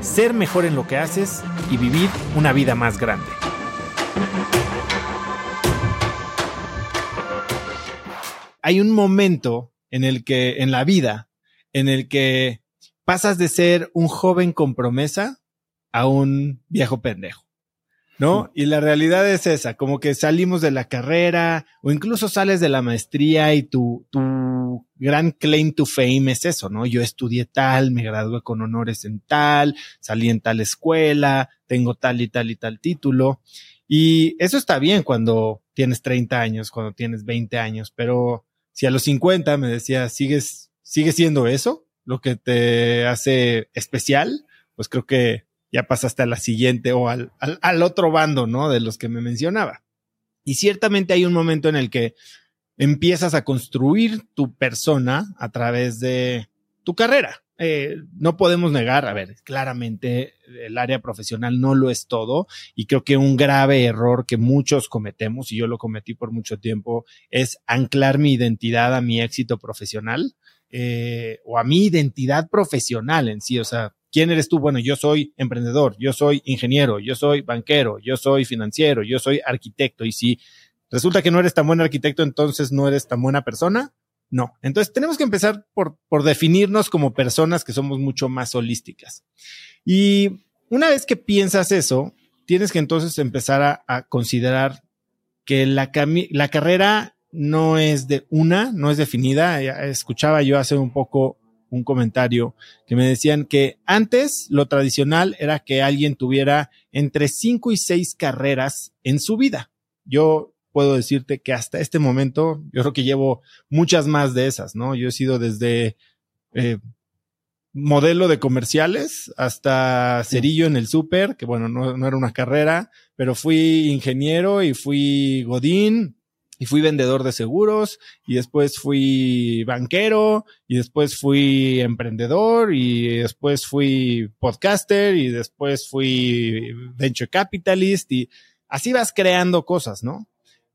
ser mejor en lo que haces y vivir una vida más grande. Hay un momento en el que, en la vida, en el que pasas de ser un joven con promesa a un viejo pendejo. ¿No? Y la realidad es esa, como que salimos de la carrera o incluso sales de la maestría y tu, tu gran claim to fame es eso, ¿no? Yo estudié tal, me gradué con honores en tal, salí en tal escuela, tengo tal y tal y tal título. Y eso está bien cuando tienes 30 años, cuando tienes 20 años, pero si a los 50 me decía, ¿sigues, sigue siendo eso lo que te hace especial? Pues creo que ya pasaste a la siguiente o al, al, otro bando, ¿no? De los que me mencionaba. Y ciertamente hay un momento en el que empiezas a construir tu persona a través de tu carrera. Eh, no podemos negar, a ver, claramente el área profesional no lo es todo y creo que un grave error que muchos cometemos, y yo lo cometí por mucho tiempo, es anclar mi identidad a mi éxito profesional eh, o a mi identidad profesional en sí. O sea, ¿Quién eres tú? Bueno, yo soy emprendedor, yo soy ingeniero, yo soy banquero, yo soy financiero, yo soy arquitecto. Y si resulta que no eres tan buen arquitecto, entonces no eres tan buena persona. No. Entonces tenemos que empezar por, por definirnos como personas que somos mucho más holísticas. Y una vez que piensas eso, tienes que entonces empezar a, a considerar que la, la carrera no es de una, no es definida. Escuchaba yo hace un poco un comentario que me decían que antes lo tradicional era que alguien tuviera entre cinco y seis carreras en su vida. Yo puedo decirte que hasta este momento, yo creo que llevo muchas más de esas, ¿no? Yo he sido desde eh, modelo de comerciales hasta cerillo en el súper, que bueno, no, no era una carrera, pero fui ingeniero y fui godín, y fui vendedor de seguros y después fui banquero y después fui emprendedor y después fui podcaster y después fui venture capitalist y así vas creando cosas, ¿no?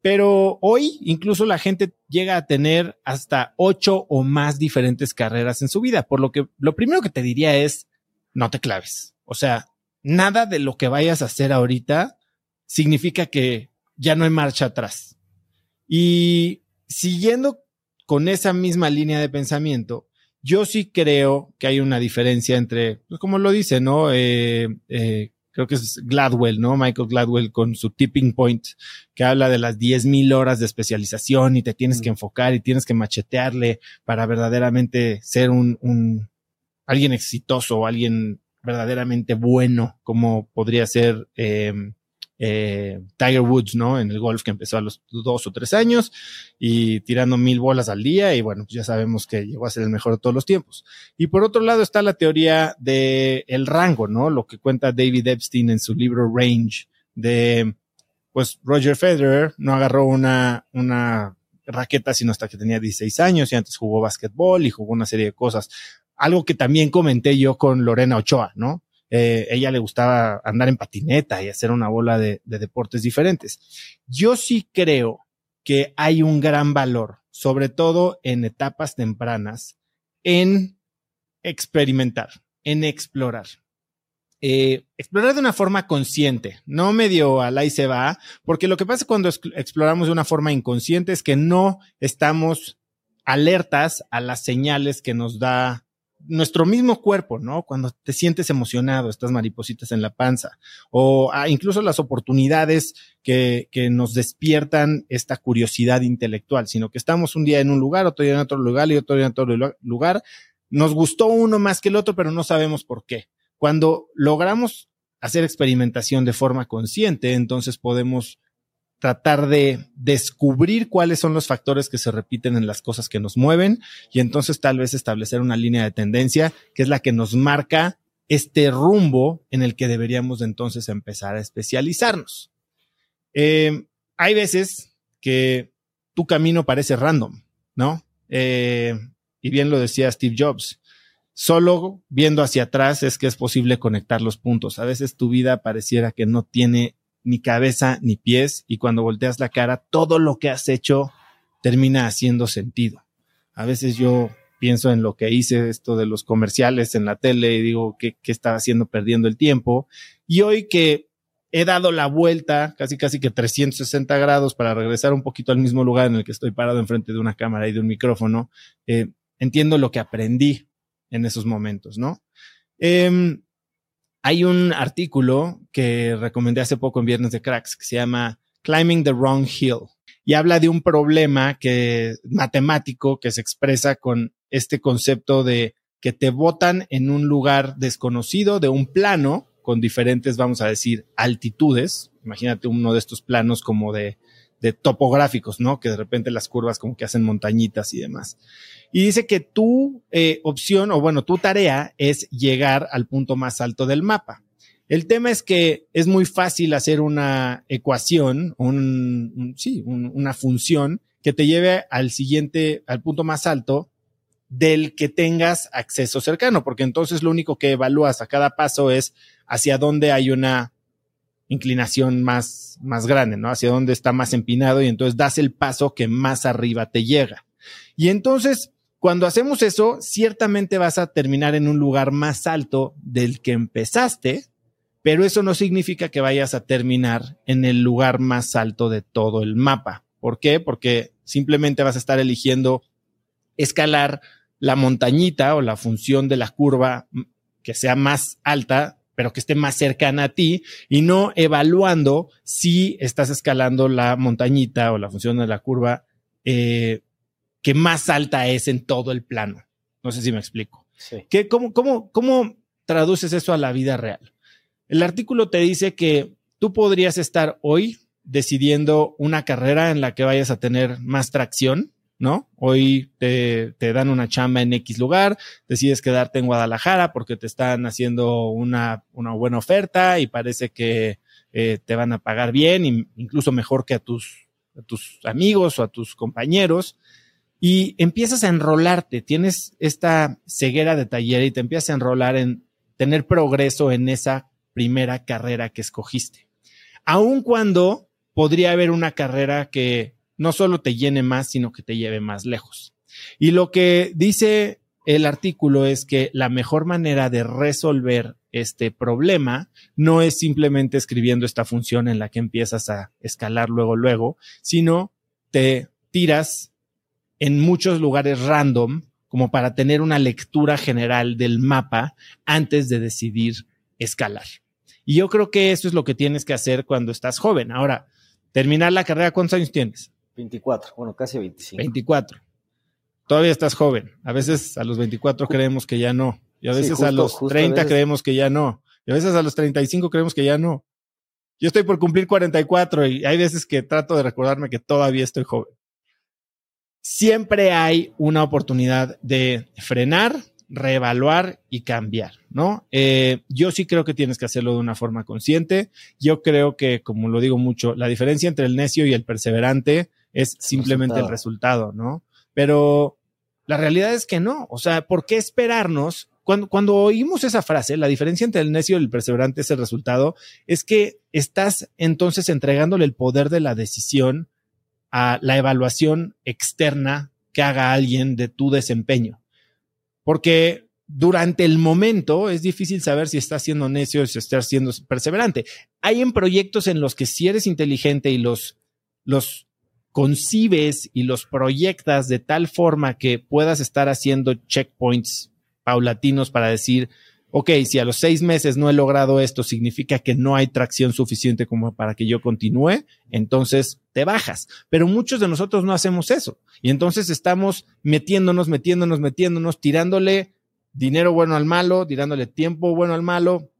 Pero hoy incluso la gente llega a tener hasta ocho o más diferentes carreras en su vida, por lo que lo primero que te diría es no te claves. O sea, nada de lo que vayas a hacer ahorita significa que ya no hay marcha atrás y siguiendo con esa misma línea de pensamiento, yo sí creo que hay una diferencia entre, pues como lo dice, ¿no? Eh, eh, creo que es Gladwell, ¿no? Michael Gladwell con su tipping point, que habla de las 10.000 horas de especialización y te tienes que enfocar y tienes que machetearle para verdaderamente ser un, un alguien exitoso o alguien verdaderamente bueno, como podría ser eh, eh, Tiger Woods, ¿no? En el golf que empezó a los dos o tres años y tirando mil bolas al día y bueno, pues ya sabemos que llegó a ser el mejor de todos los tiempos. Y por otro lado está la teoría de el rango, ¿no? Lo que cuenta David Epstein en su libro Range de, pues Roger Federer no agarró una, una raqueta sino hasta que tenía 16 años y antes jugó básquetbol y jugó una serie de cosas. Algo que también comenté yo con Lorena Ochoa, ¿no? Eh, ella le gustaba andar en patineta y hacer una bola de, de deportes diferentes. Yo sí creo que hay un gran valor, sobre todo en etapas tempranas, en experimentar, en explorar. Eh, explorar de una forma consciente, no medio al ahí se va, porque lo que pasa cuando exploramos de una forma inconsciente es que no estamos alertas a las señales que nos da nuestro mismo cuerpo, ¿no? Cuando te sientes emocionado, estas maripositas en la panza, o ah, incluso las oportunidades que, que nos despiertan esta curiosidad intelectual, sino que estamos un día en un lugar, otro día en otro lugar y otro día en otro lugar. Nos gustó uno más que el otro, pero no sabemos por qué. Cuando logramos hacer experimentación de forma consciente, entonces podemos tratar de descubrir cuáles son los factores que se repiten en las cosas que nos mueven y entonces tal vez establecer una línea de tendencia que es la que nos marca este rumbo en el que deberíamos entonces empezar a especializarnos. Eh, hay veces que tu camino parece random, ¿no? Eh, y bien lo decía Steve Jobs, solo viendo hacia atrás es que es posible conectar los puntos. A veces tu vida pareciera que no tiene ni cabeza ni pies y cuando volteas la cara, todo lo que has hecho termina haciendo sentido. A veces yo pienso en lo que hice, esto de los comerciales en la tele y digo, ¿qué, qué estaba haciendo perdiendo el tiempo? Y hoy que he dado la vuelta, casi casi que 360 grados para regresar un poquito al mismo lugar en el que estoy parado enfrente de una cámara y de un micrófono, eh, entiendo lo que aprendí en esos momentos, ¿no? Eh, hay un artículo que recomendé hace poco en Viernes de Cracks que se llama Climbing the Wrong Hill y habla de un problema que matemático que se expresa con este concepto de que te botan en un lugar desconocido de un plano con diferentes, vamos a decir, altitudes. Imagínate uno de estos planos como de, de topográficos, ¿no? Que de repente las curvas como que hacen montañitas y demás. Y dice que tu eh, opción o bueno, tu tarea es llegar al punto más alto del mapa. El tema es que es muy fácil hacer una ecuación, un, sí, una función que te lleve al siguiente, al punto más alto del que tengas acceso cercano, porque entonces lo único que evalúas a cada paso es hacia dónde hay una inclinación más, más grande, ¿no? Hacia dónde está más empinado y entonces das el paso que más arriba te llega. Y entonces cuando hacemos eso, ciertamente vas a terminar en un lugar más alto del que empezaste, pero eso no significa que vayas a terminar en el lugar más alto de todo el mapa. ¿Por qué? Porque simplemente vas a estar eligiendo escalar la montañita o la función de la curva que sea más alta, pero que esté más cercana a ti y no evaluando si estás escalando la montañita o la función de la curva eh, que más alta es en todo el plano. No sé si me explico. Sí. ¿Qué, cómo, cómo, ¿Cómo traduces eso a la vida real? El artículo te dice que tú podrías estar hoy decidiendo una carrera en la que vayas a tener más tracción, Hoy te, te, dan una chamba en X lugar, decides quedarte en Guadalajara porque te están haciendo una, una buena oferta y parece que eh, te van a pagar bien, incluso mejor que a tus, a tus amigos o a tus compañeros y empiezas a enrolarte, tienes esta ceguera de taller y te empiezas a enrolar en tener progreso en esa primera carrera que escogiste. Aun cuando podría haber una carrera que no solo te llene más, sino que te lleve más lejos. Y lo que dice el artículo es que la mejor manera de resolver este problema no es simplemente escribiendo esta función en la que empiezas a escalar luego, luego, sino te tiras en muchos lugares random como para tener una lectura general del mapa antes de decidir escalar. Y yo creo que eso es lo que tienes que hacer cuando estás joven. Ahora, terminar la carrera, ¿cuántos años tienes? 24, bueno, casi 25. 24. Todavía estás joven. A veces a los 24 creemos que ya no. Y a veces a los 30 creemos que ya no. Y a veces a los 35 creemos que ya no. Yo estoy por cumplir 44 y hay veces que trato de recordarme que todavía estoy joven siempre hay una oportunidad de frenar, reevaluar y cambiar, ¿no? Eh, yo sí creo que tienes que hacerlo de una forma consciente. Yo creo que, como lo digo mucho, la diferencia entre el necio y el perseverante es simplemente el resultado, ¿no? Pero la realidad es que no. O sea, ¿por qué esperarnos? Cuando, cuando oímos esa frase, la diferencia entre el necio y el perseverante es el resultado, es que estás entonces entregándole el poder de la decisión a la evaluación externa que haga alguien de tu desempeño. Porque durante el momento es difícil saber si estás siendo necio o si estás siendo perseverante. Hay en proyectos en los que si eres inteligente y los, los concibes y los proyectas de tal forma que puedas estar haciendo checkpoints paulatinos para decir, ok, si a los seis meses no he logrado esto, significa que no hay tracción suficiente como para que yo continúe, entonces te bajas. Pero muchos de nosotros no hacemos eso. Y entonces estamos metiéndonos, metiéndonos, metiéndonos, tirándole dinero bueno al malo, tirándole tiempo bueno al malo,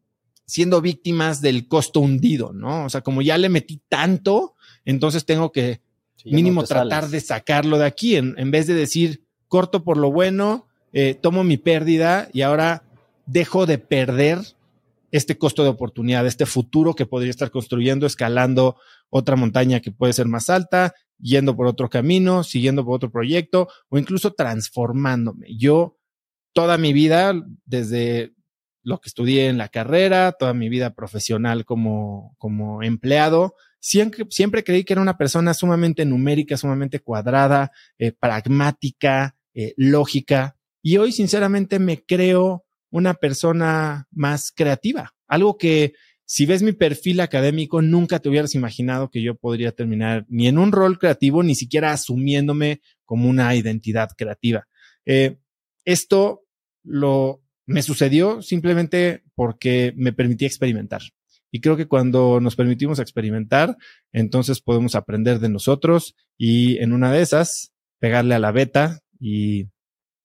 siendo víctimas del costo hundido, ¿no? O sea, como ya le metí tanto, entonces tengo que mínimo tratar de sacarlo de aquí, en, en, vez de decir, corto por lo bueno, eh, tomo mi pérdida y ahora dejo de perder este costo de oportunidad, este futuro que podría estar construyendo, escalando otra montaña que puede ser más alta, yendo por otro camino, siguiendo por otro proyecto o incluso transformándome. Yo toda mi vida, desde lo que estudié en la carrera, toda mi vida profesional como, como empleado, siempre, siempre creí que era una persona sumamente numérica, sumamente cuadrada, eh, pragmática, eh, lógica. Y hoy, sinceramente, me creo una persona más creativa. Algo que si ves mi perfil académico, nunca te hubieras imaginado que yo podría terminar ni en un rol creativo, ni siquiera asumiéndome como una identidad creativa. Eh, esto lo me sucedió simplemente porque me permití experimentar. Y creo que cuando nos permitimos experimentar, entonces podemos aprender de nosotros y en una de esas pegarle a la beta y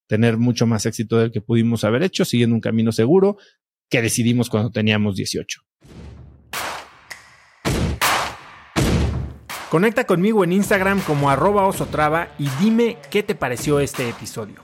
tener mucho más éxito del que pudimos haber hecho, siguiendo un camino seguro que decidimos cuando teníamos 18. Conecta conmigo en Instagram como arroba osotrava y dime qué te pareció este episodio.